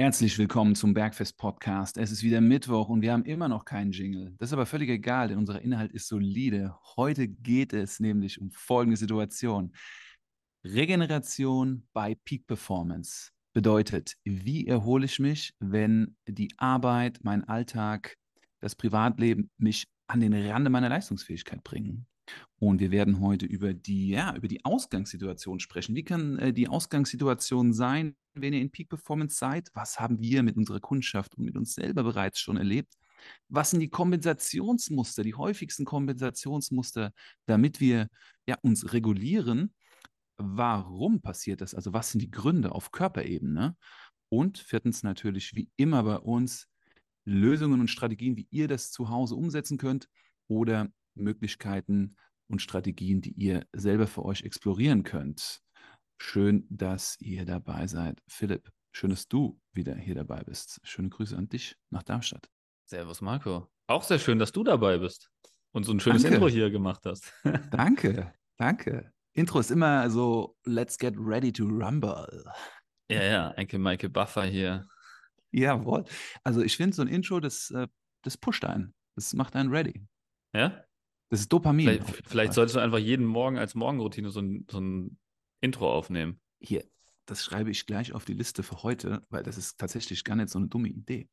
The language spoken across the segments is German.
Herzlich willkommen zum Bergfest Podcast. Es ist wieder Mittwoch und wir haben immer noch keinen Jingle. Das ist aber völlig egal, denn unser Inhalt ist solide. Heute geht es nämlich um folgende Situation. Regeneration bei Peak Performance bedeutet, wie erhole ich mich, wenn die Arbeit, mein Alltag, das Privatleben mich an den Rande meiner Leistungsfähigkeit bringen. Und wir werden heute über die, ja, über die Ausgangssituation sprechen. Wie kann äh, die Ausgangssituation sein, wenn ihr in Peak Performance seid? Was haben wir mit unserer Kundschaft und mit uns selber bereits schon erlebt? Was sind die Kompensationsmuster, die häufigsten Kompensationsmuster, damit wir ja, uns regulieren? Warum passiert das? Also was sind die Gründe auf Körperebene? Und viertens natürlich, wie immer bei uns, Lösungen und Strategien, wie ihr das zu Hause umsetzen könnt oder Möglichkeiten und Strategien, die ihr selber für euch explorieren könnt. Schön, dass ihr dabei seid. Philipp, schön, dass du wieder hier dabei bist. Schöne Grüße an dich nach Darmstadt. Servus, Marco. Auch sehr schön, dass du dabei bist und so ein schönes danke. Intro hier gemacht hast. danke, danke. Intro ist immer so, let's get ready to rumble. Ja, ja, Enkel Michael Buffer hier. Jawohl. Also ich finde so ein Intro, das, äh, das pusht einen. Das macht einen ready. Ja? Das ist Dopamin. Vielleicht, vielleicht solltest du einfach jeden Morgen als Morgenroutine so ein, so ein Intro aufnehmen. Hier, das schreibe ich gleich auf die Liste für heute, weil das ist tatsächlich gar nicht so eine dumme Idee.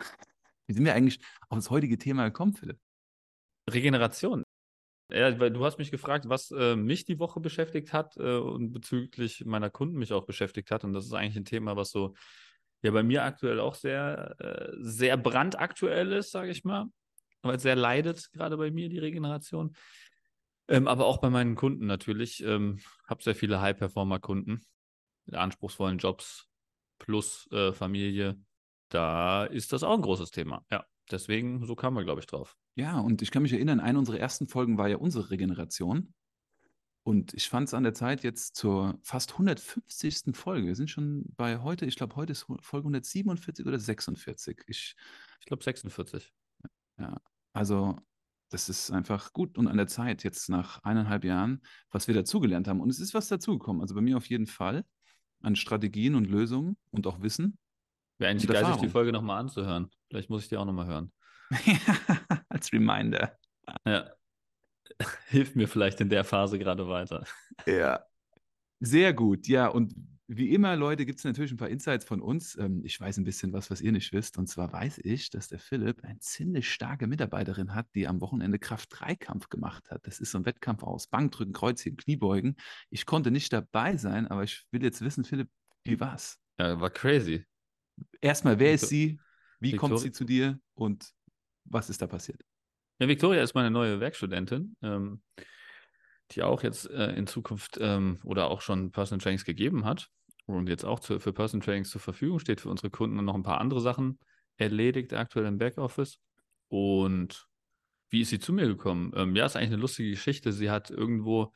Wie sind wir eigentlich auf das heutige Thema gekommen, Philipp? Regeneration. Ja, weil du hast mich gefragt, was äh, mich die Woche beschäftigt hat äh, und bezüglich meiner Kunden mich auch beschäftigt hat. Und das ist eigentlich ein Thema, was so ja bei mir aktuell auch sehr, äh, sehr brandaktuell ist, sage ich mal weil es sehr leidet, gerade bei mir, die Regeneration. Ähm, aber auch bei meinen Kunden natürlich. Ähm, habe sehr viele High-Performer-Kunden mit anspruchsvollen Jobs plus äh, Familie. Da ist das auch ein großes Thema. Ja, deswegen, so kamen wir, glaube ich, drauf. Ja, und ich kann mich erinnern, eine unserer ersten Folgen war ja unsere Regeneration. Und ich fand es an der Zeit jetzt zur fast 150. Folge. Wir sind schon bei heute, ich glaube, heute ist Folge 147 oder 46. Ich, ich glaube 46. Ja, also das ist einfach gut und an der Zeit, jetzt nach eineinhalb Jahren, was wir dazugelernt haben. Und es ist was dazugekommen. Also bei mir auf jeden Fall an Strategien und Lösungen und auch Wissen. Wäre eigentlich geil, sich die Folge nochmal anzuhören. Vielleicht muss ich die auch nochmal hören. Als Reminder. Ja. Hilft mir vielleicht in der Phase gerade weiter. Ja. Sehr gut. Ja, und wie immer, Leute, gibt es natürlich ein paar Insights von uns. Ähm, ich weiß ein bisschen was, was ihr nicht wisst. Und zwar weiß ich, dass der Philipp eine ziemlich starke Mitarbeiterin hat, die am Wochenende Kraft-3-Kampf gemacht hat. Das ist so ein Wettkampf aus Bankdrücken, Kreuzheben, Kniebeugen. Ich konnte nicht dabei sein, aber ich will jetzt wissen, Philipp, wie war's? Ja, war crazy. Erstmal, wer ist sie? Wie Victoria. kommt sie zu dir? Und was ist da passiert? Ja, Victoria ist meine neue Werkstudentin. Ähm, die auch jetzt äh, in Zukunft ähm, oder auch schon Personal Trainings gegeben hat und jetzt auch zu, für Personal Trainings zur Verfügung steht für unsere Kunden und noch ein paar andere Sachen erledigt aktuell im Backoffice. Und wie ist sie zu mir gekommen? Ähm, ja, ist eigentlich eine lustige Geschichte. Sie hat irgendwo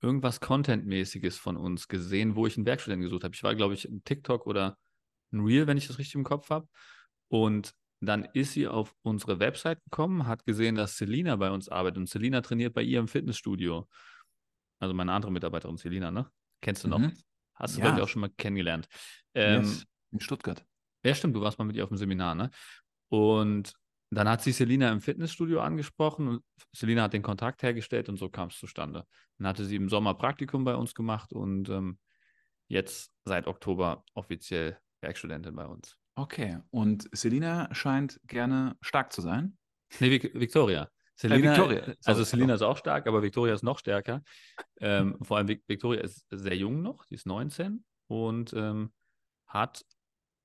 irgendwas Content-mäßiges von uns gesehen, wo ich einen Werkstudenten gesucht habe. Ich war, glaube ich, ein TikTok oder ein Reel, wenn ich das richtig im Kopf habe. Und dann ist sie auf unsere Website gekommen, hat gesehen, dass Selina bei uns arbeitet und Selina trainiert bei ihr im Fitnessstudio. Also meine andere Mitarbeiterin Selina, ne? Kennst du noch? Mhm. Hast du, ja. glaube ich, auch schon mal kennengelernt. Ähm, yes. In Stuttgart. Ja, stimmt, du warst mal mit ihr auf dem Seminar, ne? Und dann hat sie Selina im Fitnessstudio angesprochen und Selina hat den Kontakt hergestellt und so kam es zustande. Dann hatte sie im Sommer Praktikum bei uns gemacht und ähm, jetzt seit Oktober offiziell Werkstudentin bei uns. Okay, und Selina scheint gerne stark zu sein. Nee, Victoria. Selina, Victoria. Also Selina ist auch stark, aber Victoria ist noch stärker. Ähm, vor allem Victoria ist sehr jung noch, die ist 19 und ähm, hat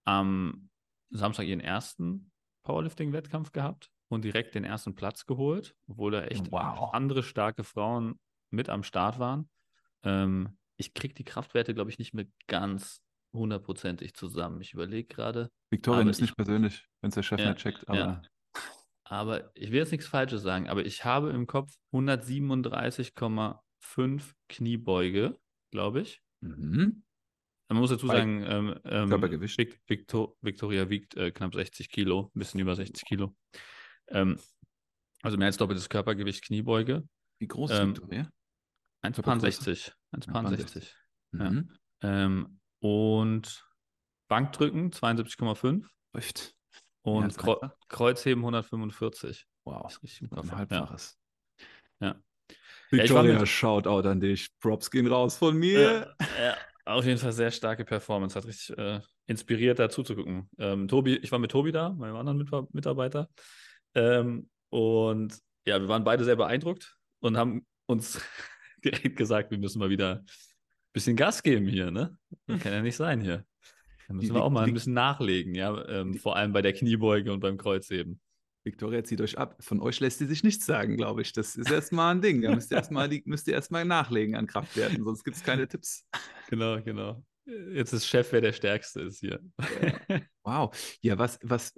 am Samstag ihren ersten Powerlifting-Wettkampf gehabt und direkt den ersten Platz geholt, obwohl da echt wow. andere starke Frauen mit am Start waren. Ähm, ich kriege die Kraftwerte, glaube ich, nicht mehr ganz hundertprozentig zusammen. Ich überlege gerade. Victoria ist nicht persönlich, wenn es der Chef ja, nicht checkt, aber. Ja aber ich will jetzt nichts Falsches sagen, aber ich habe im Kopf 137,5 Kniebeuge, glaube ich. Mhm. Man muss dazu sagen, ähm, ähm, Körpergewicht. Victor, Victoria wiegt äh, knapp 60 Kilo, ein bisschen über 60 Kilo. Ähm, also mehr als doppeltes Körpergewicht Kniebeuge. Wie groß ist ähm, Victoria? 1,60. 1,60. Mhm. Ja. Und Bankdrücken 72,5 Läuft. und einfach? Kreuzheben 145. Wow. Das ist richtig Kopf. Ein Ja. Halbfaches. Ja. Ja, Victoria, mit- Shoutout an dich. Props gehen raus von mir. Ja, ja, auf jeden Fall sehr starke Performance. Hat richtig äh, inspiriert, da zuzugucken. Ähm, Tobi, ich war mit Tobi da, meinem anderen Mit Mitarbeiter. Ähm, und ja, wir waren beide sehr beeindruckt und haben uns direkt gesagt, wir müssen mal wieder bisschen Gas geben hier, ne? Das kann ja nicht sein hier. Da müssen Die- wir auch mal ein die- bisschen nachlegen, ja. Ähm, die- vor allem bei der Kniebeuge und beim Kreuzheben. Victoria, zieht euch ab. Von euch lässt sie sich nichts sagen, glaube ich. Das ist erstmal ein Ding. Da müsst ihr erstmal müsst ihr erstmal nachlegen an Kraftwerten, sonst gibt es keine Tipps. Genau, genau. Jetzt ist Chef, wer der Stärkste ist hier. Wow. Ja, was, was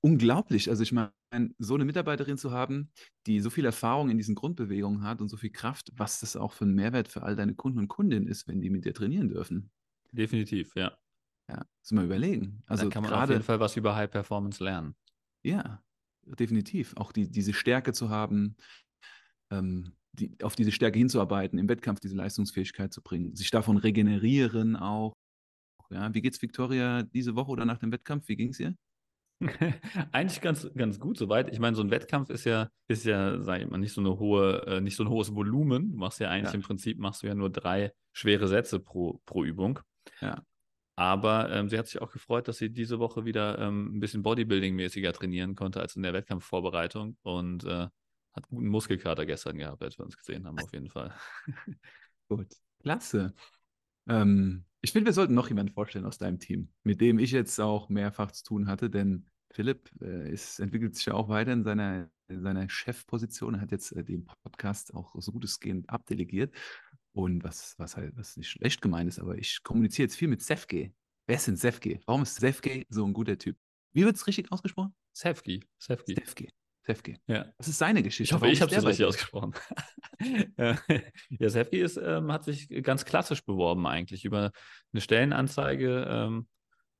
unglaublich. Also ich meine, so eine Mitarbeiterin zu haben, die so viel Erfahrung in diesen Grundbewegungen hat und so viel Kraft, was das auch für ein Mehrwert für all deine Kunden und Kundinnen ist, wenn die mit dir trainieren dürfen. Definitiv, ja. Ja, muss man überlegen. Also da kann man auf gerade, jeden Fall was über High Performance lernen. ja, definitiv. Auch die, diese Stärke zu haben, ähm, die, auf diese Stärke hinzuarbeiten, im Wettkampf diese Leistungsfähigkeit zu bringen, sich davon regenerieren auch. Ja, wie geht's Victoria diese Woche oder nach dem Wettkampf? Wie ging es ihr? Eigentlich ganz, ganz gut soweit. Ich meine, so ein Wettkampf ist ja, ist ja, sag ich mal, nicht so eine hohe, äh, nicht so ein hohes Volumen. Du machst ja eigentlich Ja. im Prinzip machst du ja nur drei schwere Sätze pro, pro Übung. Ja. Aber ähm, sie hat sich auch gefreut, dass sie diese Woche wieder ähm, ein bisschen Bodybuilding-mäßiger trainieren konnte als in der Wettkampfvorbereitung und äh, hat guten Muskelkater gestern gehabt, als wir uns gesehen haben, auf jeden Fall. Gut, klasse. Ähm, ich finde, wir sollten noch jemanden vorstellen aus deinem Team, mit dem ich jetzt auch mehrfach zu tun hatte, denn Philipp äh, ist, entwickelt sich ja auch weiter in seiner, in seiner Chefposition. Er hat jetzt äh, den Podcast auch so gut es geht abdelegiert. Und was, was halt, was nicht schlecht gemeint ist, aber ich kommuniziere jetzt viel mit Sefke. Wer ist denn Sefke? Warum ist Sefke so ein guter Typ? Wie wird es richtig ausgesprochen? Sefki, Sefki. Sefke. Sefke. Ja. Das ist seine Geschichte. Ich hoffe, Warum ich habe es richtig ausgesprochen. ja, ja, Sefki ist, ähm, hat sich ganz klassisch beworben eigentlich über eine Stellenanzeige ähm,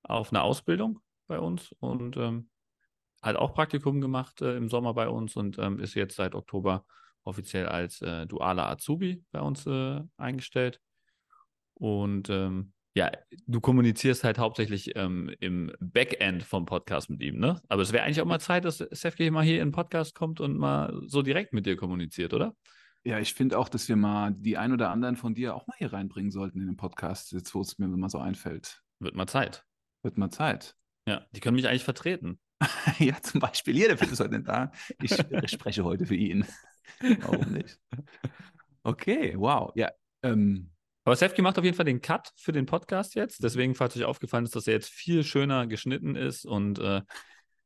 auf eine Ausbildung bei uns und ähm, hat auch Praktikum gemacht äh, im Sommer bei uns und ähm, ist jetzt seit Oktober offiziell als äh, dualer Azubi bei uns äh, eingestellt. Und ähm, ja, du kommunizierst halt hauptsächlich ähm, im Backend vom Podcast mit ihm, ne? Aber es wäre eigentlich auch mal Zeit, dass Sefke mal hier in den Podcast kommt und mal so direkt mit dir kommuniziert, oder? Ja, ich finde auch, dass wir mal die ein oder anderen von dir auch mal hier reinbringen sollten in den Podcast, jetzt wo es mir mal so einfällt. Wird mal Zeit. Wird mal Zeit. Ja, die können mich eigentlich vertreten. ja, zum Beispiel, hier, der Philipp ist heute nicht da. Ich spreche heute für ihn. Warum nicht? Okay, wow. Ja, ähm, Aber Sefki macht auf jeden Fall den Cut für den Podcast jetzt. Deswegen, falls euch aufgefallen ist, dass er jetzt viel schöner geschnitten ist und äh,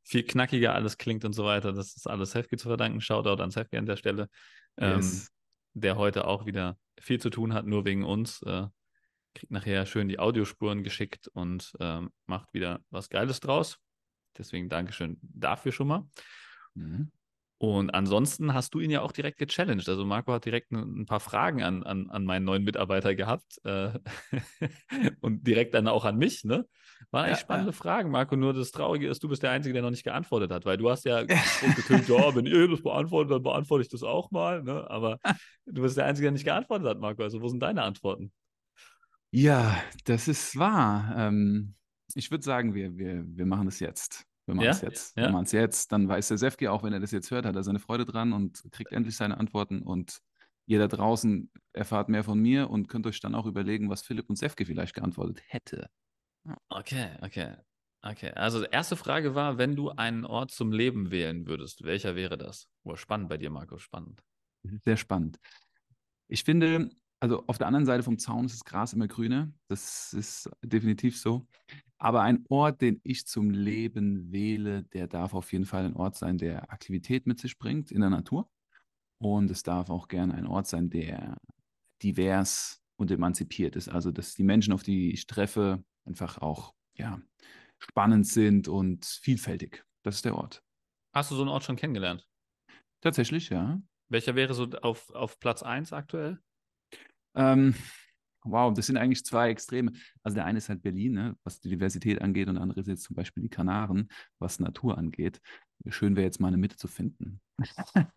viel knackiger alles klingt und so weiter. Das ist alles Sefki zu verdanken. Shoutout an Sefki an der Stelle, ähm, yes. der heute auch wieder viel zu tun hat, nur wegen uns. Äh, kriegt nachher schön die Audiospuren geschickt und ähm, macht wieder was Geiles draus. Deswegen Dankeschön dafür schon mal. Mhm. Und ansonsten hast du ihn ja auch direkt gechallenged. Also Marco hat direkt ein, paar Fragen an, an, an meinen neuen Mitarbeiter gehabt äh, und direkt dann auch an mich. Ne? Waren echt Ja, spannende Fragen, Marco. Nur das Traurige ist, du bist der Einzige, der noch nicht geantwortet hat, weil du hast ja getönt, ja, wenn ihr das beantwortet, dann beantworte ich das auch mal. Ne? Aber du bist der Einzige, der nicht geantwortet hat, Marco. Also wo sind deine Antworten? Ja, das ist wahr. Ähm, ich würde sagen, wir, wir, wir machen es jetzt. Machen Ja? es jetzt. Ja. Wir machen es jetzt. Dann weiß der Sefki, auch wenn er das jetzt hört, hat er seine Freude dran und kriegt endlich seine Antworten. Und ihr da draußen erfahrt mehr von mir und könnt euch dann auch überlegen, was Philipp und Sefke vielleicht geantwortet hätte. Okay, okay. Okay, also erste Frage war, wenn du einen Ort zum Leben wählen würdest, welcher wäre das? Oh, spannend bei dir, Marco, spannend. Sehr spannend. Ich finde, also auf der anderen Seite vom Zaun ist das Gras immer grüner. Das ist definitiv so. Aber ein Ort, den ich zum Leben wähle, der darf auf jeden Fall ein Ort sein, der Aktivität mit sich bringt in der Natur. Und es darf auch gerne ein Ort sein, der divers und emanzipiert ist. Also, dass die Menschen, auf die ich treffe, einfach auch ja, spannend sind und vielfältig. Das ist der Ort. Hast du so einen Ort schon kennengelernt? Tatsächlich, ja. Welcher wäre so auf, auf Platz 1 aktuell? Ähm, wow, das sind eigentlich zwei Extreme. Also der eine ist halt Berlin, ne, was die Diversität angeht, und der andere ist jetzt zum Beispiel die Kanaren, was Natur angeht. Schön wäre jetzt mal eine Mitte zu finden.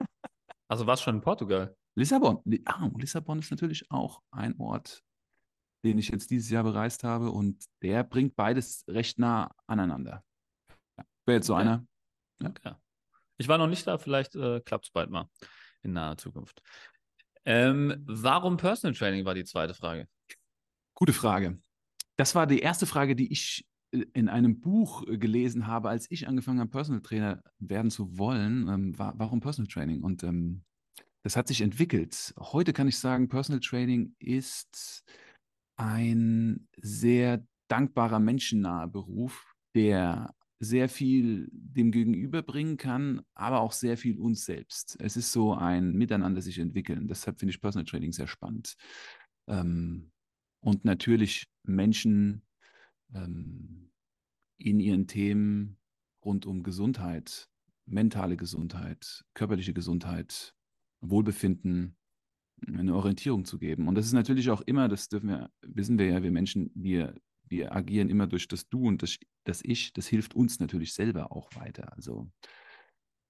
Also warst schon in Portugal? Lissabon. Li- Ah, Lissabon ist natürlich auch ein Ort, den ich jetzt dieses Jahr bereist habe. Und der bringt beides recht nah aneinander. Ja, Wäre jetzt so Okay. einer. Ja. Okay. Ich war noch nicht da, vielleicht äh, klappt es bald mal in naher Zukunft. Ähm, warum Personal Training war die zweite Frage. Gute Frage. Das war die erste Frage, die ich äh, in einem Buch äh, gelesen habe, als ich angefangen habe, Personal Trainer werden zu wollen. Ähm, war, warum Personal Training? Und ähm, das hat sich entwickelt. Heute kann ich sagen, Personal Training ist ein sehr dankbarer, menschennaher Beruf, der sehr viel dem Gegenüber bringen kann, aber auch sehr viel uns selbst. Es ist so ein Miteinander sich entwickeln. Deshalb finde ich Personal Training sehr spannend. Ähm, und natürlich Menschen ähm, in ihren Themen rund um Gesundheit, mentale Gesundheit, körperliche Gesundheit, Wohlbefinden, eine Orientierung zu geben. Und das ist natürlich auch immer, das dürfen wir, wissen wir ja, wir Menschen, wir, wir agieren immer durch das Du und das, das Ich, das hilft uns natürlich selber auch weiter. Also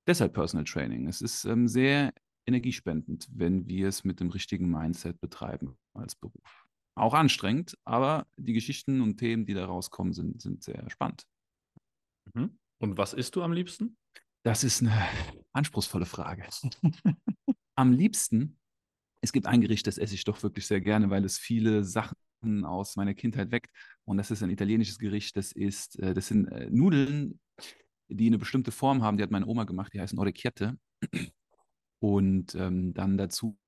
deshalb Personal Training. Es ist ähm, sehr energiespendend, wenn wir es mit dem richtigen Mindset betreiben als Beruf. Auch anstrengend, aber die Geschichten und Themen, die da rauskommen, sind, sind sehr spannend. Mhm. Und was isst du am liebsten? Das ist eine anspruchsvolle Frage. Am liebsten, es gibt ein Gericht, das esse ich doch wirklich sehr gerne, weil es viele Sachen aus meiner Kindheit weckt. Und das ist ein italienisches Gericht. Das ist, äh, das sind äh, Nudeln, die eine bestimmte Form haben. Die hat meine Oma gemacht. Die heißen Orecchiette. Und ähm, dann dazu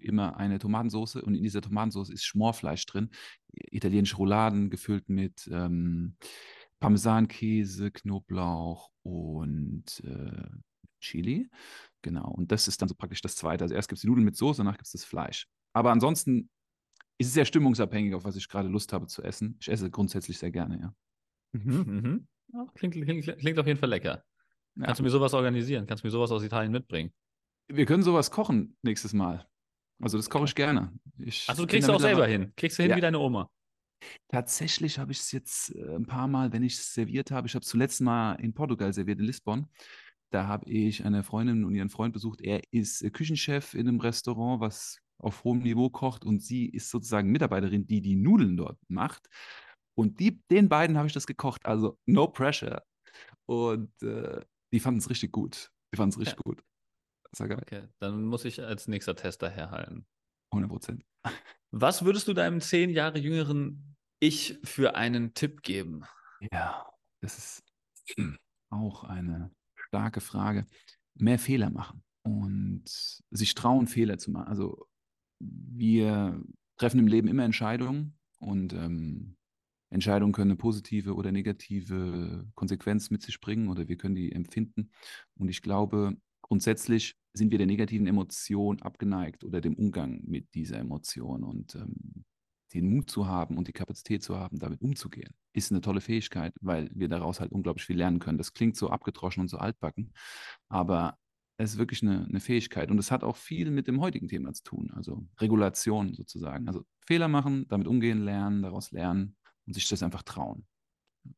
immer eine Tomatensauce. Und in dieser Tomatensauce ist Schmorfleisch drin. Italienische Rouladen gefüllt mit ähm, Parmesankäse, Knoblauch und äh, Chili. Genau. Und das ist dann so praktisch das Zweite. Also erst gibt es die Nudeln mit Soße, danach gibt es das Fleisch. Aber ansonsten ist es sehr stimmungsabhängig, auf was ich gerade Lust habe zu essen. Ich esse grundsätzlich sehr gerne, ja. Mhm, mhm. Ja, klingt, klingt, klingt auf jeden Fall lecker. ja. Kannst du mir sowas organisieren? Kannst du mir sowas aus Italien mitbringen? Wir können sowas kochen nächstes Mal. Also das koche ich gerne. Ich Achso, du kriegst du auch selber hin. Kriegst du hin Ja. wie deine Oma. Tatsächlich habe ich es jetzt äh, ein paar Mal, wenn ich es serviert habe, ich habe es zuletzt mal in Portugal serviert, in Lissabon. Da habe ich eine Freundin und ihren Freund besucht. Er ist äh, Küchenchef in einem Restaurant, was auf hohem Niveau kocht und sie ist sozusagen Mitarbeiterin, die die Nudeln dort macht. Und die, den beiden habe ich das gekocht, also no pressure. Und äh, die fanden es richtig gut. Die fanden es richtig gut. Das war geil, Okay, dann muss ich als nächster Tester herhalten. 100 Prozent. Was würdest du deinem zehn Jahre jüngeren Ich für einen Tipp geben? Ja, das ist auch eine starke Frage. Mehr Fehler machen und sich trauen, Fehler zu machen. Also wir treffen im Leben immer Entscheidungen und ähm, Entscheidungen können eine positive oder negative Konsequenz mit sich bringen oder wir können die empfinden. Und ich glaube, grundsätzlich sind wir der negativen Emotion abgeneigt oder dem Umgang mit dieser Emotion und ähm, den Mut zu haben und die Kapazität zu haben, damit umzugehen, ist eine tolle Fähigkeit, weil wir daraus halt unglaublich viel lernen können. Das klingt so abgedroschen und so altbacken, aber es ist wirklich eine, eine Fähigkeit und es hat auch viel mit dem heutigen Thema zu tun, also Regulation sozusagen. Also Fehler machen, damit umgehen lernen, daraus lernen und sich das einfach trauen.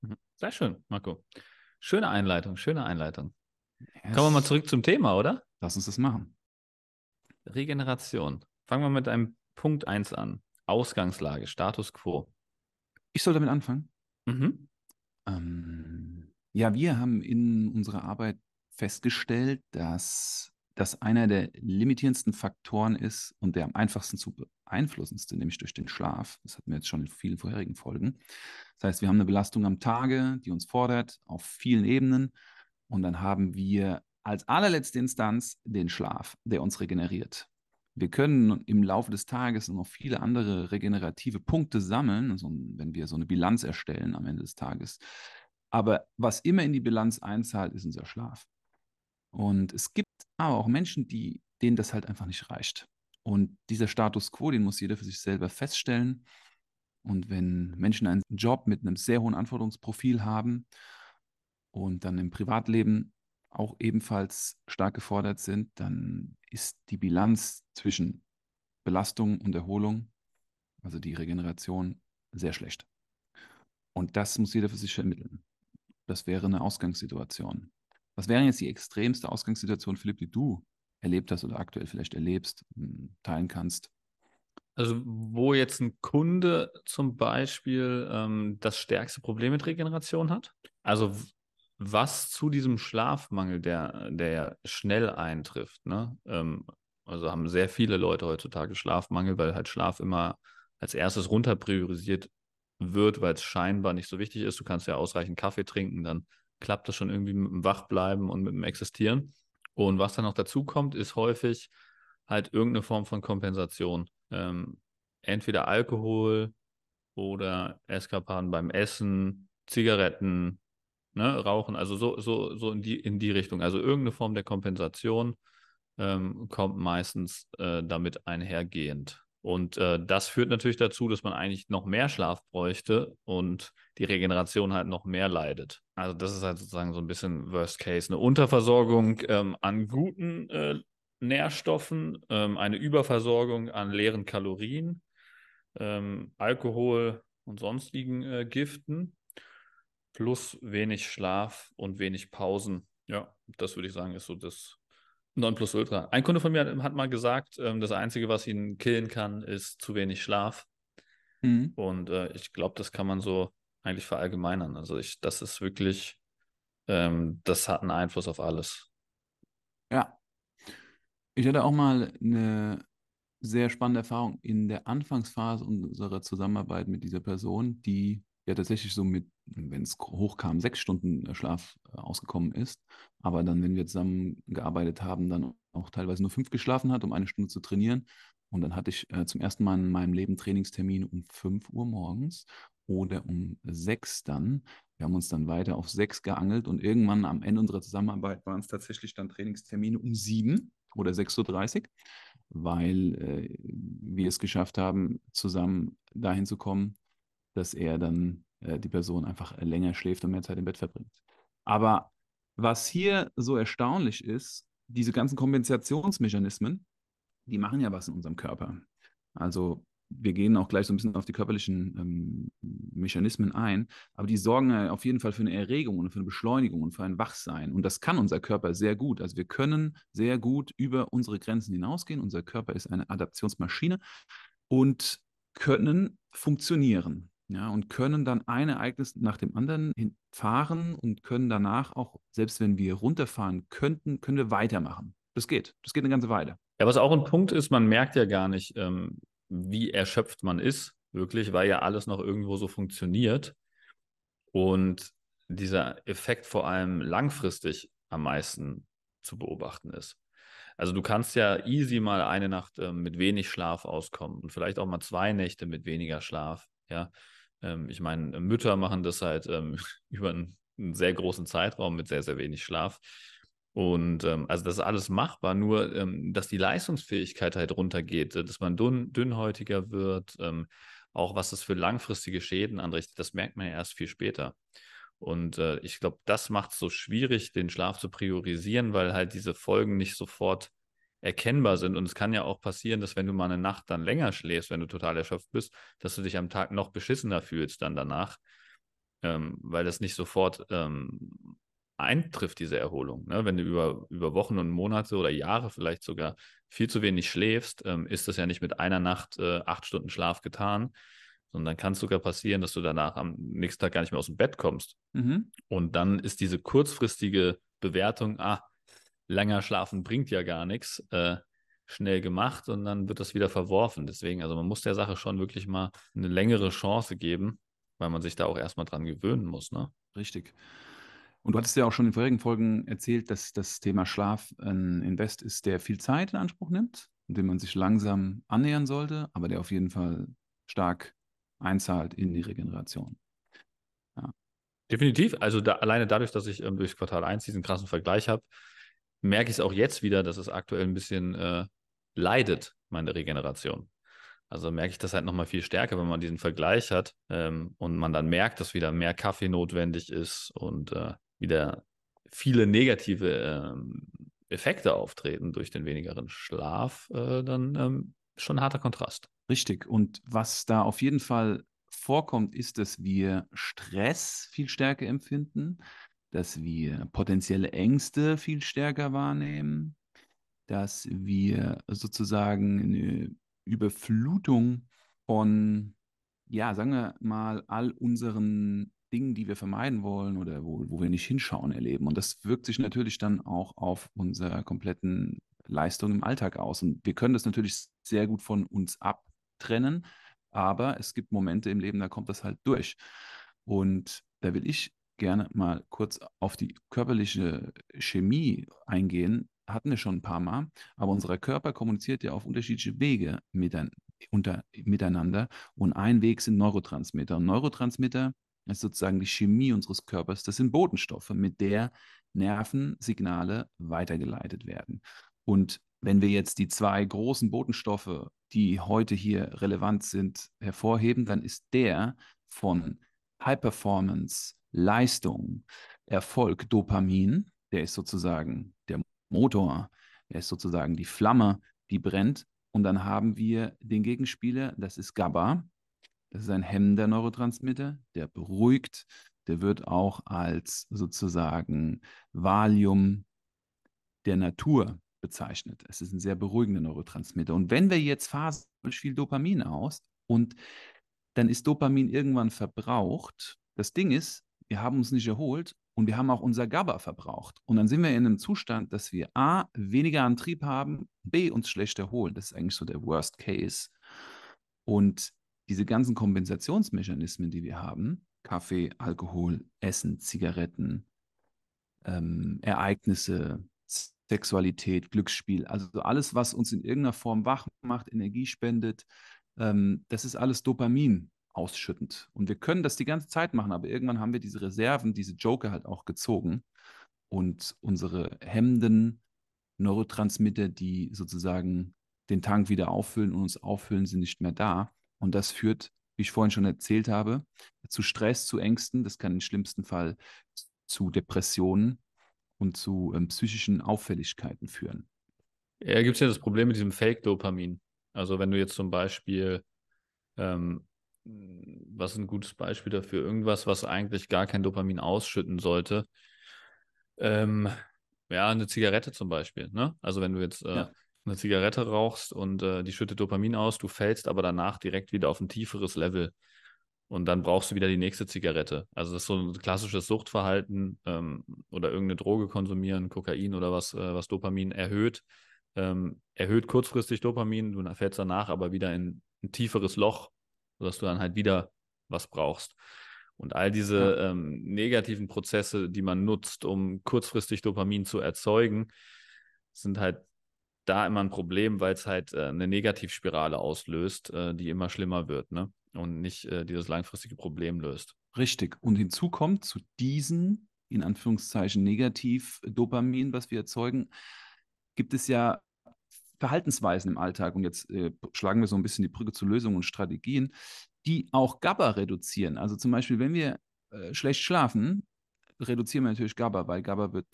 Mhm. Sehr schön, Marco. Schöne Einleitung, schöne Einleitung. Yes. Kommen wir mal zurück zum Thema, oder? Lass uns das machen. Regeneration. Fangen wir mit einem Punkt 1 an. Ausgangslage, Status quo. Ich soll damit anfangen. Mhm. Ähm, ja, wir haben in unserer Arbeit festgestellt, dass das einer der limitierendsten Faktoren ist und der am einfachsten zu beeinflussendste, nämlich durch den Schlaf. Das hatten wir jetzt schon in vielen vorherigen Folgen. Das heißt, wir haben eine Belastung am Tage, die uns fordert, auf vielen Ebenen. Und dann haben wir als allerletzte Instanz den Schlaf, der uns regeneriert. Wir können im Laufe des Tages noch viele andere regenerative Punkte sammeln, also wenn wir so eine Bilanz erstellen am Ende des Tages. Aber was immer in die Bilanz einzahlt, ist unser Schlaf. Und es gibt aber auch Menschen, die, denen das halt einfach nicht reicht. Und dieser Status quo, den muss jeder für sich selber feststellen. Und wenn Menschen einen Job mit einem sehr hohen Anforderungsprofil haben und dann im Privatleben auch ebenfalls stark gefordert sind, dann ist die Bilanz zwischen Belastung und Erholung, also die Regeneration, sehr schlecht. Und das muss jeder für sich ermitteln. Das wäre eine Ausgangssituation. Was wäre jetzt die extremste Ausgangssituation, Philipp, die du erlebt hast oder aktuell vielleicht erlebst, teilen kannst? Also, wo jetzt ein Kunde zum Beispiel ähm, das stärkste Problem mit Regeneration hat? Also, was zu diesem Schlafmangel, der, der schnell eintrifft, ne? Ähm, also haben sehr viele Leute heutzutage Schlafmangel, weil halt Schlaf immer als erstes runter priorisiert wird, weil es scheinbar nicht so wichtig ist. Du kannst ja ausreichend Kaffee trinken, dann klappt das schon irgendwie mit dem Wachbleiben und mit dem Existieren. Und was dann noch dazu kommt, ist häufig halt irgendeine Form von Kompensation. Ähm, entweder Alkohol oder Eskapaden beim Essen, Zigaretten, ne, Rauchen, also so, so, so in die, in die Richtung. Also irgendeine Form der Kompensation ähm, kommt meistens äh, damit einhergehend. Und äh, das führt natürlich dazu, dass man eigentlich noch mehr Schlaf bräuchte und die Regeneration halt noch mehr leidet. Also das ist halt sozusagen so ein bisschen Worst Case. Eine Unterversorgung ähm, an guten äh, Nährstoffen, ähm, eine Überversorgung an leeren Kalorien, ähm, Alkohol und sonstigen äh, Giften, plus wenig Schlaf und wenig Pausen. Ja, das würde ich sagen, ist so das Nonplusultra. Ein Kunde von mir hat mal gesagt, ähm, das Einzige, was ihn killen kann, ist zu wenig Schlaf. Mhm. Und äh, ich glaube, das kann man so eigentlich verallgemeinern. Also ich, das ist wirklich, ähm, das hat einen Einfluss auf alles. Ja. Ich hatte auch mal eine sehr spannende Erfahrung in der Anfangsphase unserer Zusammenarbeit mit dieser Person, die ja tatsächlich so mit, wenn es hochkam, sechs Stunden äh, Schlaf äh, ausgekommen ist, aber dann, wenn wir zusammengearbeitet haben, dann auch teilweise nur fünf geschlafen hat, um eine Stunde zu trainieren. Und dann hatte ich äh, zum ersten Mal in meinem Leben Trainingstermin um 5 Uhr morgens oder um sechs dann. Wir haben uns dann weiter auf sechs geangelt und irgendwann am Ende unserer Zusammenarbeit waren es tatsächlich dann Trainingstermine um sieben oder 6.30 Uhr, weil äh, wir es geschafft haben, zusammen dahin zu kommen, dass er dann äh, die Person einfach länger schläft und mehr Zeit im Bett verbringt. Aber was hier so erstaunlich ist, diese ganzen Kompensationsmechanismen, die machen ja was in unserem Körper. Also wir gehen auch gleich so ein bisschen auf die körperlichen ähm, Mechanismen ein, aber die sorgen auf jeden Fall für eine Erregung und für eine Beschleunigung und für ein Wachsein. Und das kann unser Körper sehr gut. Also wir können sehr gut über unsere Grenzen hinausgehen. Unser Körper ist eine Adaptionsmaschine und können funktionieren ja, und können dann ein Ereignis nach dem anderen fahren und können danach auch, selbst wenn wir runterfahren könnten, können wir weitermachen. Das geht. Das geht eine ganze Weile. Ja, was auch ein Punkt ist, man merkt ja gar nicht, ähm, wie erschöpft man ist, wirklich, weil ja alles noch irgendwo so funktioniert. Und dieser Effekt vor allem langfristig am meisten zu beobachten ist. Also du kannst ja easy mal eine Nacht ähm, mit wenig Schlaf auskommen und vielleicht auch mal zwei Nächte mit weniger Schlaf. Ja, ähm, ich meine, Mütter machen das halt ähm, über einen, einen, sehr großen Zeitraum mit sehr, sehr wenig Schlaf. Und ähm, also das ist alles machbar, nur ähm, dass die Leistungsfähigkeit halt runtergeht, dass man dünn, dünnhäutiger wird, ähm, auch was das für langfristige Schäden anrichtet, das merkt man ja erst viel später. Und äh, ich glaube, das macht es so schwierig, den Schlaf zu priorisieren, weil halt diese Folgen nicht sofort erkennbar sind. Und es kann ja auch passieren, dass wenn du mal eine Nacht dann länger schläfst, wenn du total erschöpft bist, dass du dich am Tag noch beschissener fühlst dann danach, ähm, weil das nicht sofort ähm, eintrifft, diese Erholung. Ne? Wenn du über, über Wochen und Monate oder Jahre vielleicht sogar viel zu wenig schläfst, ähm, ist das ja nicht mit einer Nacht äh, acht Stunden Schlaf getan, sondern dann kann es sogar passieren, dass du danach am nächsten Tag gar nicht mehr aus dem Bett kommst. Mhm. Und dann ist diese kurzfristige Bewertung, ah, länger schlafen bringt ja gar nichts, äh, schnell gemacht und dann wird das wieder verworfen. Deswegen, also man muss der Sache schon wirklich mal eine längere Chance geben, weil man sich da auch erstmal dran gewöhnen muss. Ne? Richtig. Und du hattest ja auch schon in vorigen Folgen erzählt, dass das Thema Schlaf ein Invest ist, der viel Zeit in Anspruch nimmt, dem man sich langsam annähern sollte, aber der auf jeden Fall stark einzahlt in die Regeneration. Ja. Definitiv. Also da, alleine dadurch, dass ich ähm, durch Quartal 1 diesen krassen Vergleich habe, merke ich es auch jetzt wieder, dass es aktuell ein bisschen äh, leidet, meine Regeneration. Also merke ich das halt nochmal viel stärker, wenn man diesen Vergleich hat ähm, und man dann merkt, dass wieder mehr Kaffee notwendig ist und äh, wieder viele negative ähm, Effekte auftreten durch den wenigeren Schlaf, äh, dann ähm, schon ein harter Kontrast. Richtig. Und was da auf jeden Fall vorkommt, ist, dass wir Stress viel stärker empfinden, dass wir potenzielle Ängste viel stärker wahrnehmen, dass wir sozusagen eine Überflutung von, ja, sagen wir mal, all unseren Dingen, die wir vermeiden wollen oder wo, wo wir nicht hinschauen, erleben. Und das wirkt sich natürlich dann auch auf unsere kompletten Leistung im Alltag aus. Und wir können das natürlich sehr gut von uns abtrennen, aber es gibt Momente im Leben, da kommt das halt durch. Und da will ich gerne mal kurz auf die körperliche Chemie eingehen. Hatten wir schon ein paar Mal, aber unser Körper kommuniziert ja auf unterschiedliche Wege miteinander. Und ein Weg sind Neurotransmitter. Und Neurotransmitter ist sozusagen die Chemie unseres Körpers. Das sind Botenstoffe, mit der Nervensignale weitergeleitet werden. Und wenn wir jetzt die zwei großen Botenstoffe, die heute hier relevant sind, hervorheben, dann ist der von High Performance, Leistung, Erfolg, Dopamin, der ist sozusagen der Motor, der ist sozusagen die Flamme, die brennt. Und dann haben wir den Gegenspieler, das ist GABA. Das ist ein hemmender Neurotransmitter, der beruhigt. Der wird auch als sozusagen Valium der Natur bezeichnet. Es ist ein sehr beruhigender Neurotransmitter. Und wenn wir jetzt phasen viel Dopamin aus und dann ist Dopamin irgendwann verbraucht. Das Ding ist, wir haben uns nicht erholt und wir haben auch unser GABA verbraucht. Und dann sind wir in einem Zustand, dass wir A, weniger Antrieb haben, B, uns schlecht erholen. Das ist eigentlich so der Worst Case. Und diese ganzen Kompensationsmechanismen, die wir haben, Kaffee, Alkohol, Essen, Zigaretten, ähm, Ereignisse, Sexualität, Glücksspiel, also alles, was uns in irgendeiner Form wach macht, Energie spendet, ähm, das ist alles Dopamin ausschüttend. Und wir können das die ganze Zeit machen, aber irgendwann haben wir diese Reserven, diese Joker halt auch gezogen. Und unsere hemmenden Neurotransmitter, die sozusagen den Tank wieder auffüllen und uns auffüllen, sind nicht mehr da. Und das führt, wie ich vorhin schon erzählt habe, zu Stress, zu Ängsten. Das kann im schlimmsten Fall zu Depressionen und zu ähm, psychischen Auffälligkeiten führen. Ja, gibt es ja das Problem mit diesem Fake-Dopamin. Also wenn du jetzt zum Beispiel, ähm, was ist ein gutes Beispiel dafür, irgendwas, was eigentlich gar kein Dopamin ausschütten sollte, ähm, ja, eine Zigarette zum Beispiel. Ne? Also wenn du jetzt äh, ja. eine Zigarette rauchst und äh, die schüttet Dopamin aus, du fällst aber danach direkt wieder auf ein tieferes Level. Und dann brauchst du wieder die nächste Zigarette. Also das ist so ein klassisches Suchtverhalten ähm, oder irgendeine Droge konsumieren, Kokain oder was, äh, was Dopamin erhöht ähm, erhöht kurzfristig Dopamin, du fällst danach aber wieder in ein tieferes Loch, sodass du dann halt wieder was brauchst. Und all diese ja. ähm, negativen Prozesse, die man nutzt, um kurzfristig Dopamin zu erzeugen, sind halt da immer ein Problem, weil es halt äh, eine Negativspirale auslöst, äh, die immer schlimmer wird, ne? Und nicht äh, dieses langfristige Problem löst. Richtig. Und hinzu kommt zu diesen, in Anführungszeichen, Negativ-Dopamin, was wir erzeugen, gibt es ja Verhaltensweisen im Alltag, und jetzt äh, schlagen wir so ein bisschen die Brücke zu Lösungen und Strategien, die auch GABA reduzieren. Also zum Beispiel, wenn wir äh, schlecht schlafen, reduzieren wir natürlich GABA, weil GABA wird,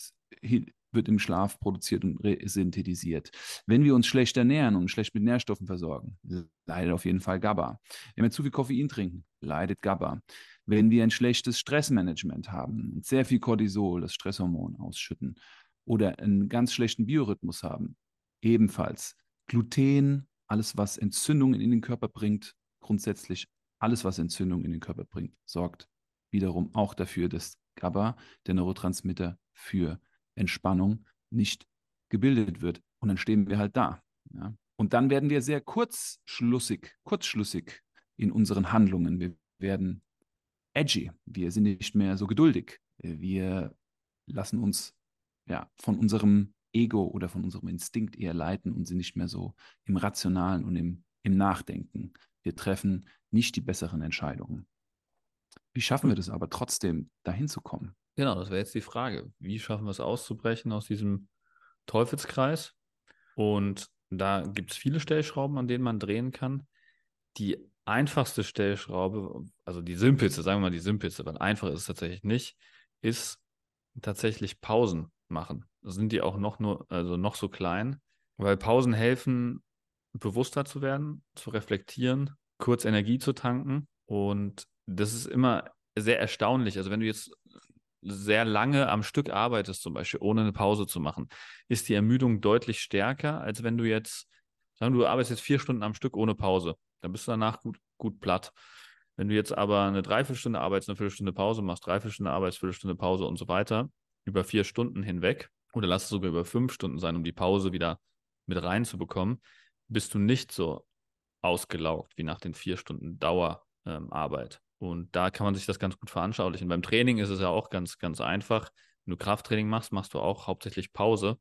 wird im Schlaf produziert und synthetisiert. Wenn wir uns schlecht ernähren und schlecht mit Nährstoffen versorgen, leidet auf jeden Fall GABA. Wenn wir zu viel Koffein trinken, leidet GABA. Wenn wir ein schlechtes Stressmanagement haben, sehr viel Cortisol, das Stresshormon ausschütten, oder einen ganz schlechten Biorhythmus haben. Ebenfalls Gluten, alles was Entzündungen in den Körper bringt, grundsätzlich alles was Entzündungen in den Körper bringt, sorgt wiederum auch dafür, dass GABA, der Neurotransmitter für Entspannung, nicht gebildet wird. Und dann stehen wir halt da. Ja. Und dann werden wir sehr kurzschlussig, kurzschlussig in unseren Handlungen. Wir werden edgy. Wir sind nicht mehr so geduldig. Wir lassen uns ja, von unserem Ego oder von unserem Instinkt eher leiten und sind nicht mehr so im Rationalen und im, im Nachdenken. Wir treffen nicht die besseren Entscheidungen. Wie schaffen wir das aber trotzdem, dahin zu kommen? Genau, das wäre jetzt die Frage. Wie schaffen wir es auszubrechen aus diesem Teufelskreis? Und da gibt es viele Stellschrauben, an denen man drehen kann. Die einfachste Stellschraube, also die simpelste, sagen wir mal die simpelste, weil einfach ist es tatsächlich nicht, ist tatsächlich Pausen machen. Sind die auch noch nur, also noch so klein, weil Pausen helfen, bewusster zu werden, zu reflektieren, kurz Energie zu tanken. Und das ist immer sehr erstaunlich. Also wenn du jetzt sehr lange am Stück arbeitest, zum Beispiel ohne eine Pause zu machen, ist die Ermüdung deutlich stärker, als wenn du jetzt Sagen du, du arbeitest jetzt vier Stunden am Stück ohne Pause. Dann bist du danach gut, gut platt. Wenn du jetzt aber eine Dreiviertelstunde arbeitest, eine Viertelstunde Pause machst, Dreiviertelstunde arbeitest, Viertelstunde Pause und so weiter, über vier Stunden hinweg, oder lass es sogar über fünf Stunden sein, um die Pause wieder mit reinzubekommen, bist du nicht so ausgelaugt wie nach den vier Stunden Dauerarbeit. Ähm, und da kann man sich das ganz gut veranschaulichen. Beim Training ist es ja auch ganz, ganz einfach. Wenn du Krafttraining machst, machst du auch hauptsächlich Pause.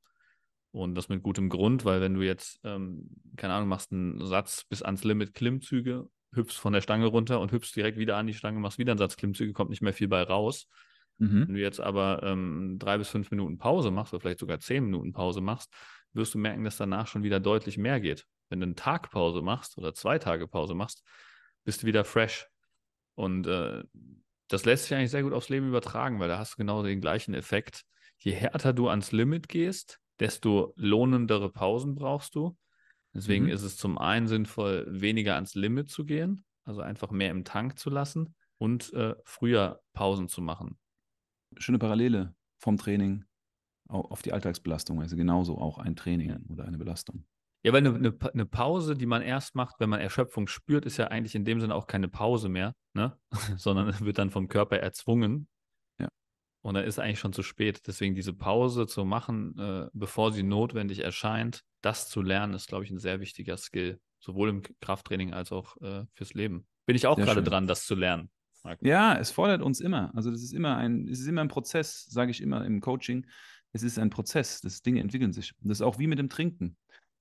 Und das mit gutem Grund, weil wenn du jetzt, ähm, keine Ahnung, machst einen Satz bis ans Limit Klimmzüge, hüpfst von der Stange runter und hüpfst direkt wieder an die Stange, machst wieder einen Satz Klimmzüge, kommt nicht mehr viel bei raus. Mhm. Wenn du jetzt aber ähm, drei bis fünf Minuten Pause machst oder vielleicht sogar zehn Minuten Pause machst, wirst du merken, dass danach schon wieder deutlich mehr geht. Wenn du einen Tag Pause machst oder zwei Tage Pause machst, bist du wieder fresh. Und äh, das lässt sich eigentlich sehr gut aufs Leben übertragen, weil da hast du genau den gleichen Effekt. Je härter du ans Limit gehst, desto lohnendere Pausen brauchst du. Deswegen mhm. ist es zum einen sinnvoll, weniger ans Limit zu gehen, also einfach mehr im Tank zu lassen und äh, früher Pausen zu machen. Schöne Parallele vom Training auf die Alltagsbelastung, also genauso auch ein Training oder eine Belastung. Ja, weil eine, eine, eine, Pause, die man erst macht, wenn man Erschöpfung spürt, ist ja eigentlich in dem Sinne auch keine Pause mehr, ne? sondern wird dann vom Körper erzwungen. Ja. Und da ist eigentlich schon zu spät. Deswegen diese Pause zu machen, äh, bevor sie notwendig erscheint, das zu lernen, ist, glaube ich, ein sehr wichtiger Skill. Sowohl im Krafttraining als auch äh, fürs Leben. Bin ich auch gerade dran, das zu lernen. Marco. Ja, es fordert uns immer. Also das ist immer ein, es ist immer ein Prozess, sage ich immer im Coaching. Es ist ein Prozess, das Dinge entwickeln sich. Und das ist auch wie mit dem Trinken.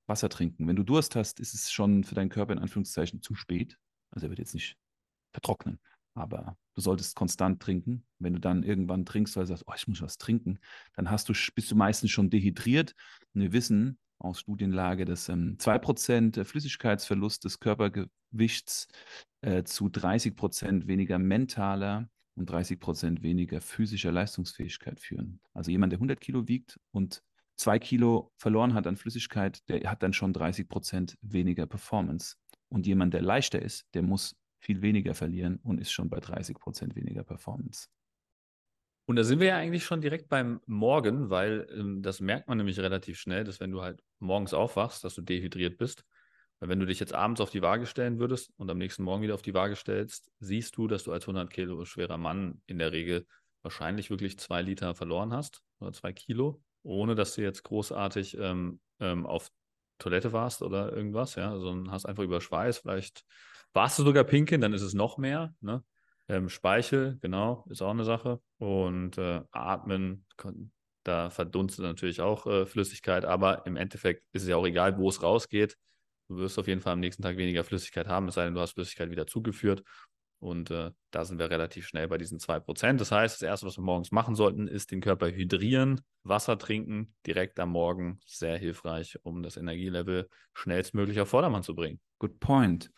Wasser trinken. Wenn du Durst hast, ist es schon für deinen Körper in Anführungszeichen zu spät. Also er wird jetzt nicht vertrocknen, aber du solltest konstant trinken. Wenn du dann irgendwann trinkst, weil du sagst, oh, ich muss was trinken, dann hast du, bist du meistens schon dehydriert. Und wir wissen aus Studienlage, dass ähm, 2% Flüssigkeitsverlust des Körpergewichts äh, zu 30% weniger mentaler und 30% weniger physischer Leistungsfähigkeit führen. Also jemand, der 100 Kilo wiegt und zwei Kilo verloren hat an Flüssigkeit, der hat dann schon 30 Prozent weniger Performance. Und jemand, der leichter ist, der muss viel weniger verlieren und ist schon bei 30 Prozent weniger Performance. Und da sind wir ja eigentlich schon direkt beim Morgen, weil ähm, das merkt man nämlich relativ schnell, dass wenn du halt morgens aufwachst, dass du dehydriert bist. Weil wenn du dich jetzt abends auf die Waage stellen würdest und am nächsten Morgen wieder auf die Waage stellst, siehst du, dass du als 100 Kilo schwerer Mann in der Regel wahrscheinlich wirklich zwei Liter verloren hast oder zwei Kilo ohne dass du jetzt großartig ähm, ähm, auf Toilette warst oder irgendwas, ja, sondern hast einfach über Schweiß, vielleicht warst du sogar pinkeln, dann ist es noch mehr, ne? Ähm, Speichel, genau, ist auch eine Sache. Und äh, Atmen, da verdunstet natürlich auch äh, Flüssigkeit, aber im Endeffekt ist es ja auch egal, wo es rausgeht. Du wirst auf jeden Fall am nächsten Tag weniger Flüssigkeit haben, es sei denn, du hast Flüssigkeit wieder zugeführt. Und äh, da sind wir relativ schnell bei diesen 2%. Das heißt, das Erste, was wir morgens machen sollten, ist den Körper hydrieren, Wasser trinken, direkt am Morgen. Sehr hilfreich, um das Energielevel schnellstmöglich auf Vordermann zu bringen. Good point.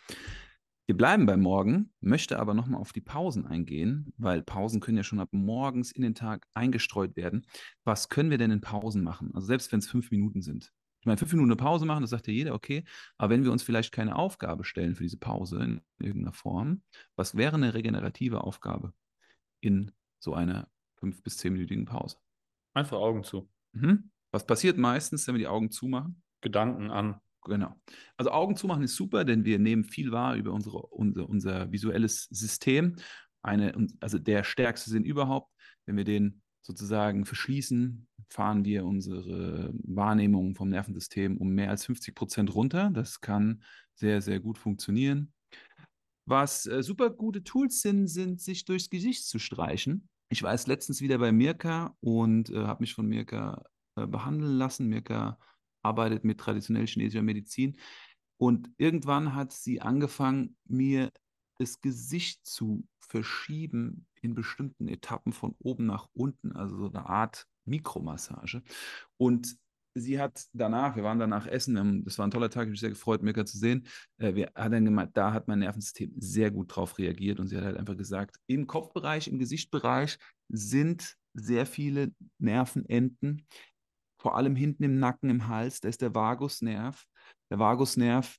Wir bleiben beim Morgen, möchte aber nochmal auf die Pausen eingehen, weil Pausen können ja schon ab morgens in den Tag eingestreut werden. Was können wir denn in Pausen machen? Also selbst wenn es fünf Minuten sind. Ich meine, fünf Minuten eine Pause machen, das sagt ja jeder, okay. Aber wenn wir uns vielleicht keine Aufgabe stellen für diese Pause in irgendeiner Form, was wäre eine regenerative Aufgabe in so einer fünf- bis zehnminütigen Pause? Einfach Augen zu. Mhm. Was passiert meistens, wenn wir die Augen zumachen? Gedanken an. Genau. Also Augen zumachen ist super, denn wir nehmen viel wahr über unsere, unser, unser visuelles System. Eine, also der stärkste Sinn überhaupt. Wenn wir den sozusagen verschließen, fahren wir unsere Wahrnehmung vom Nervensystem um mehr als 50 Prozent runter. Das kann sehr, sehr gut funktionieren. Was äh, super gute Tools sind, sind, sich durchs Gesicht zu streichen. Ich war jetzt letztens wieder bei Mirka und äh, habe mich von Mirka äh, behandeln lassen. Mirka arbeitet mit traditionell chinesischer Medizin. Und irgendwann hat sie angefangen, mir das Gesicht zu verschieben in bestimmten Etappen von oben nach unten, also so eine Art Mikromassage. Und sie hat danach, wir waren danach essen, das war ein toller Tag, ich mich sehr gefreut, Mirka zu sehen. Äh, wir hat dann gemeint, da hat mein Nervensystem sehr gut drauf reagiert und sie hat halt einfach gesagt, im Kopfbereich, im Gesichtbereich sind sehr viele Nervenenden, vor allem hinten im Nacken, im Hals, da ist der Vagusnerv. Der Vagusnerv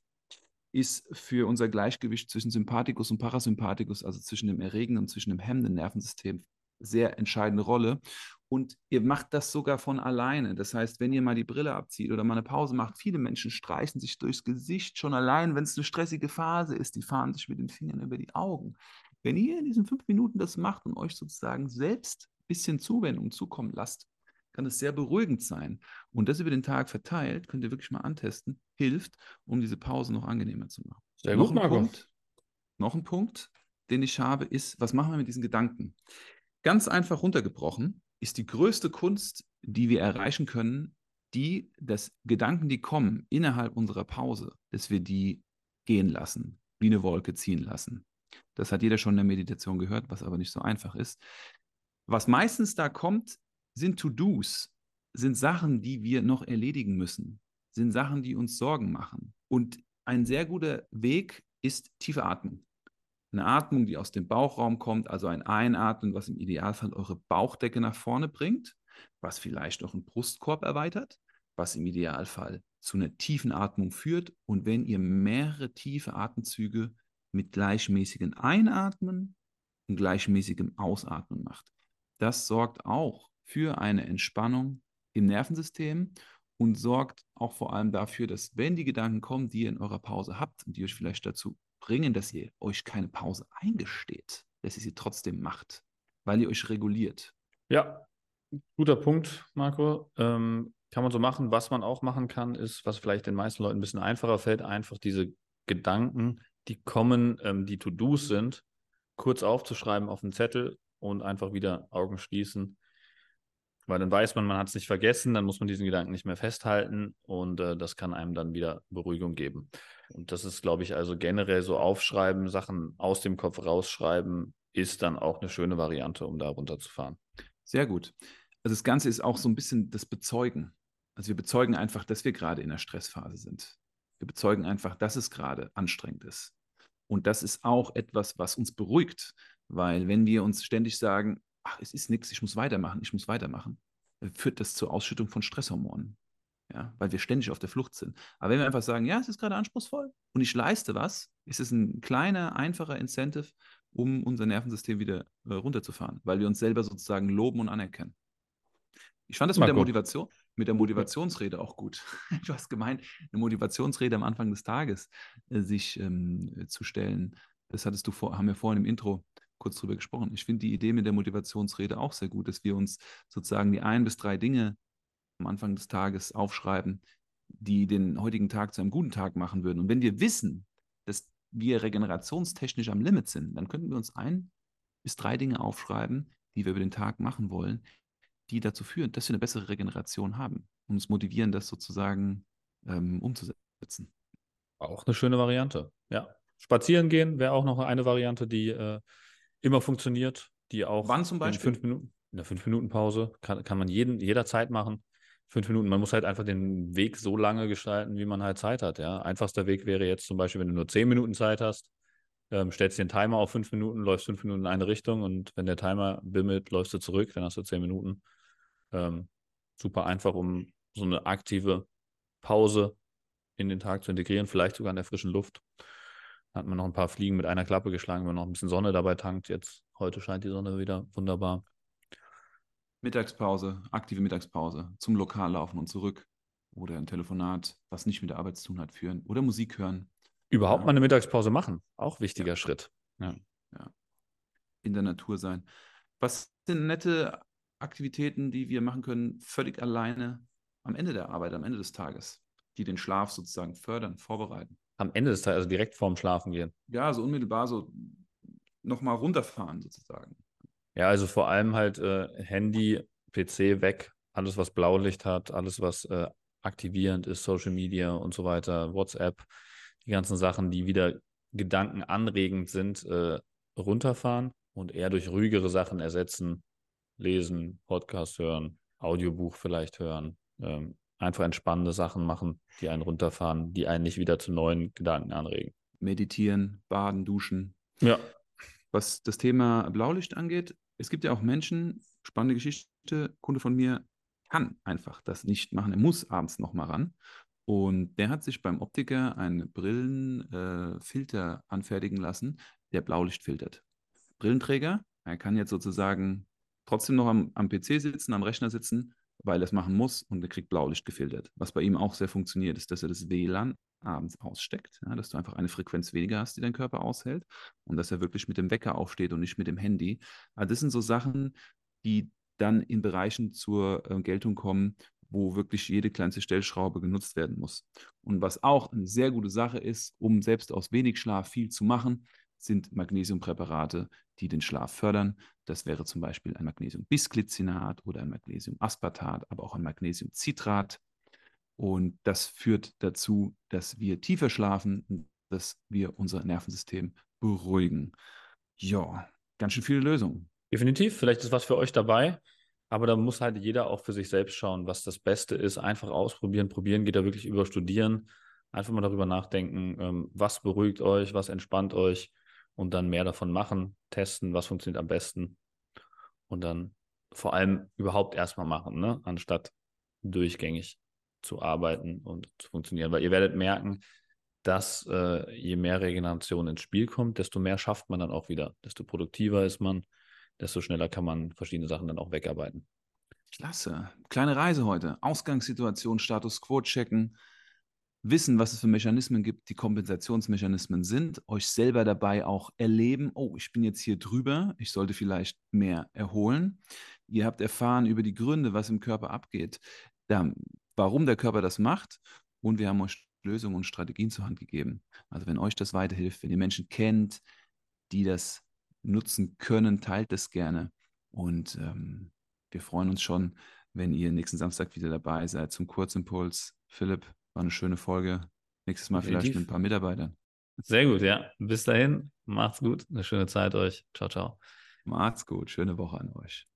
ist für unser Gleichgewicht zwischen Sympathikus und Parasympathikus, also zwischen dem erregenden und zwischen dem hemmenden Nervensystem, sehr entscheidende Rolle. Und ihr macht das sogar von alleine. Das heißt, wenn ihr mal die Brille abzieht oder mal eine Pause macht, viele Menschen streichen sich durchs Gesicht schon allein, wenn es eine stressige Phase ist. Die fahren sich mit den Fingern über die Augen. Wenn ihr in diesen fünf Minuten das macht und euch sozusagen selbst ein bisschen Zuwendung zukommen lasst, kann es sehr beruhigend sein. Und das über den Tag verteilt, könnt ihr wirklich mal antesten, hilft, um diese Pause noch angenehmer zu machen. Sehr noch gut, ein Marco. Punkt, noch ein Punkt, den ich habe, ist, was machen wir mit diesen Gedanken? Ganz einfach runtergebrochen ist die größte Kunst, die wir erreichen können, die, dass Gedanken, die kommen innerhalb unserer Pause, dass wir die gehen lassen, wie eine Wolke ziehen lassen. Das hat jeder schon in der Meditation gehört, was aber nicht so einfach ist. Was meistens da kommt, sind To-Dos, sind Sachen, die wir noch erledigen müssen, sind Sachen, die uns Sorgen machen. Und ein sehr guter Weg ist tiefe Atmung. Eine Atmung, die aus dem Bauchraum kommt, also ein Einatmen, was im Idealfall eure Bauchdecke nach vorne bringt, was vielleicht auch einen Brustkorb erweitert, was im Idealfall zu einer tiefen Atmung führt. Und wenn ihr mehrere tiefe Atemzüge mit gleichmäßigem Einatmen und gleichmäßigem Ausatmen macht, das sorgt auch für eine Entspannung im Nervensystem und sorgt auch vor allem dafür, dass wenn die Gedanken kommen, die ihr in eurer Pause habt und die euch vielleicht dazu bringen, dass ihr euch keine Pause eingesteht, dass ihr sie trotzdem macht, weil ihr euch reguliert. Ja, guter Punkt, Marco. Ähm, kann man so machen. Was man auch machen kann, ist, was vielleicht den meisten Leuten ein bisschen einfacher fällt, einfach diese Gedanken, die kommen, ähm, die To-Dos sind, kurz aufzuschreiben auf einen Zettel und einfach wieder Augen schließen. Weil dann weiß man, man hat es nicht vergessen, dann muss man diesen Gedanken nicht mehr festhalten und äh, das kann einem dann wieder Beruhigung geben. Und das ist, glaube ich, also generell so aufschreiben, Sachen aus dem Kopf rausschreiben, ist dann auch eine schöne Variante, um da runterzufahren. Sehr gut. Also das Ganze ist auch so ein bisschen das Bezeugen. Also wir bezeugen einfach, dass wir gerade in der Stressphase sind. Wir bezeugen einfach, dass es gerade anstrengend ist. Und das ist auch etwas, was uns beruhigt, weil wenn wir uns ständig sagen, ach, es ist nichts, ich muss weitermachen, ich muss weitermachen, führt das zur Ausschüttung von Stresshormonen. Ja, weil wir ständig auf der Flucht sind. Aber wenn wir einfach sagen, ja, es ist gerade anspruchsvoll und ich leiste was, ist es ein kleiner, einfacher Incentive, um unser Nervensystem wieder äh, runterzufahren, weil wir uns selber sozusagen loben und anerkennen. Ich fand das mit der Motivation, mit der Motivationsrede auch gut. Du hast gemeint, eine Motivationsrede am Anfang des Tages äh, sich ähm, zu stellen. Das hattest du vor, haben wir vorhin im Intro kurz drüber gesprochen. Ich finde die Idee mit der Motivationsrede auch sehr gut, dass wir uns sozusagen die ein bis drei Dinge am Anfang des Tages aufschreiben, die den heutigen Tag zu einem guten Tag machen würden. Und wenn wir wissen, dass wir regenerationstechnisch am Limit sind, dann könnten wir uns ein bis drei Dinge aufschreiben, die wir über den Tag machen wollen, die dazu führen, dass wir eine bessere Regeneration haben und uns motivieren, das sozusagen ähm, umzusetzen. Auch eine schöne Variante. Ja. Spazieren gehen wäre auch noch eine Variante, die äh, immer funktioniert, die auch Wann zum Beispiel? in fünf Minuten, in der fünf Minuten Pause kann, kann man jeden, jederzeit machen. Fünf Minuten. Man muss halt einfach den Weg so lange gestalten, wie man halt Zeit hat. Ja, einfachster Weg wäre jetzt zum Beispiel, wenn du nur zehn Minuten Zeit hast, ähm, stellst den Timer auf fünf Minuten, läufst fünf Minuten in eine Richtung und wenn der Timer bimmelt, läufst du zurück, dann hast du zehn Minuten. Ähm, super einfach, um so eine aktive Pause in den Tag zu integrieren, vielleicht sogar in der frischen Luft. Hat man noch ein paar Fliegen mit einer Klappe geschlagen, wenn man noch ein bisschen Sonne dabei tankt. Jetzt, heute scheint die Sonne wieder wunderbar. Mittagspause, aktive Mittagspause, zum Lokal laufen und zurück. Oder ein Telefonat, was nicht mit der Arbeit zu tun hat, führen. Oder Musik hören. Überhaupt Ja. mal eine Mittagspause machen. Auch wichtiger Ja. Schritt. in der Natur sein. Was sind nette Aktivitäten, die wir machen können, völlig alleine am Ende der Arbeit, am Ende des Tages, die den Schlaf sozusagen fördern, vorbereiten? Am Ende des Tages, also direkt vorm Schlafen gehen. Ja, so unmittelbar so nochmal runterfahren sozusagen. Ja, also vor allem halt äh, Handy, PC weg, alles was Blaulicht hat, alles was äh, aktivierend ist, Social Media und so weiter, WhatsApp, die ganzen Sachen, die wieder gedankenanregend sind, äh, runterfahren und eher durch ruhigere Sachen ersetzen, lesen, Podcast hören, Audiobuch vielleicht hören, ähm, einfach entspannende Sachen machen, die einen runterfahren, die einen nicht wieder zu neuen Gedanken anregen. Meditieren, baden, duschen. Ja, Was das Thema Blaulicht angeht, es gibt ja auch Menschen, spannende Geschichte, Kunde von mir kann einfach das nicht machen. Er muss abends nochmal ran. Und der hat sich beim Optiker einen Brillenfilter äh, anfertigen lassen, der Blaulicht filtert. Brillenträger, er kann jetzt sozusagen trotzdem noch am, am PC sitzen, am Rechner sitzen, weil er es machen muss und er kriegt Blaulicht gefiltert. Was bei ihm auch sehr funktioniert, ist, dass er das WLAN abends aussteckt, ja, dass du einfach eine Frequenz weniger hast, die dein Körper aushält und dass er wirklich mit dem Wecker aufsteht und nicht mit dem Handy. Also das sind so Sachen, die dann in Bereichen zur äh, Geltung kommen, wo wirklich jede kleinste Stellschraube genutzt werden muss. Und was auch eine sehr gute Sache ist, um selbst aus wenig Schlaf viel zu machen, sind Magnesiumpräparate, die den Schlaf fördern. Das wäre zum Beispiel ein Magnesiumbisglycinat oder ein Magnesiumaspartat, aber auch ein Magnesiumcitrat. Und das führt dazu, dass wir tiefer schlafen dass wir unser Nervensystem beruhigen. Ja, ganz schön viele Lösungen. Definitiv, vielleicht ist was für euch dabei. Aber da muss halt jeder auch für sich selbst schauen, was das Beste ist. Einfach ausprobieren. Probieren geht da wirklich über Studieren. Einfach mal darüber nachdenken, ähm, was beruhigt euch, was entspannt euch und dann mehr davon machen, testen, was funktioniert am besten und dann vor allem überhaupt erstmal machen, ne? anstatt durchgängig zu arbeiten und zu funktionieren. Weil ihr werdet merken, dass äh, je mehr Regeneration ins Spiel kommt, desto mehr schafft man dann auch wieder, desto produktiver ist man, desto schneller kann man verschiedene Sachen dann auch wegarbeiten. Klasse. Kleine Reise heute. Ausgangssituation, Status quo checken, wissen, was es für Mechanismen gibt, die Kompensationsmechanismen sind, euch selber dabei auch erleben, oh, ich bin jetzt hier drüber, ich sollte vielleicht mehr erholen. Ihr habt erfahren über die Gründe, was im Körper abgeht, da, warum der Körper das macht und wir haben euch Lösungen und Strategien zur Hand gegeben. Also wenn euch das weiterhilft, wenn ihr Menschen kennt, die das nutzen können, teilt es gerne. Und ähm, wir freuen uns schon, wenn ihr nächsten Samstag wieder dabei seid zum Kurzimpuls. Philipp, war eine schöne Folge. Nächstes Mal Definitiv. vielleicht mit ein paar Mitarbeitern. Sehr gut, ja. Bis dahin, macht's gut. Eine schöne Zeit euch. Ciao, ciao. Macht's gut. Schöne Woche an euch.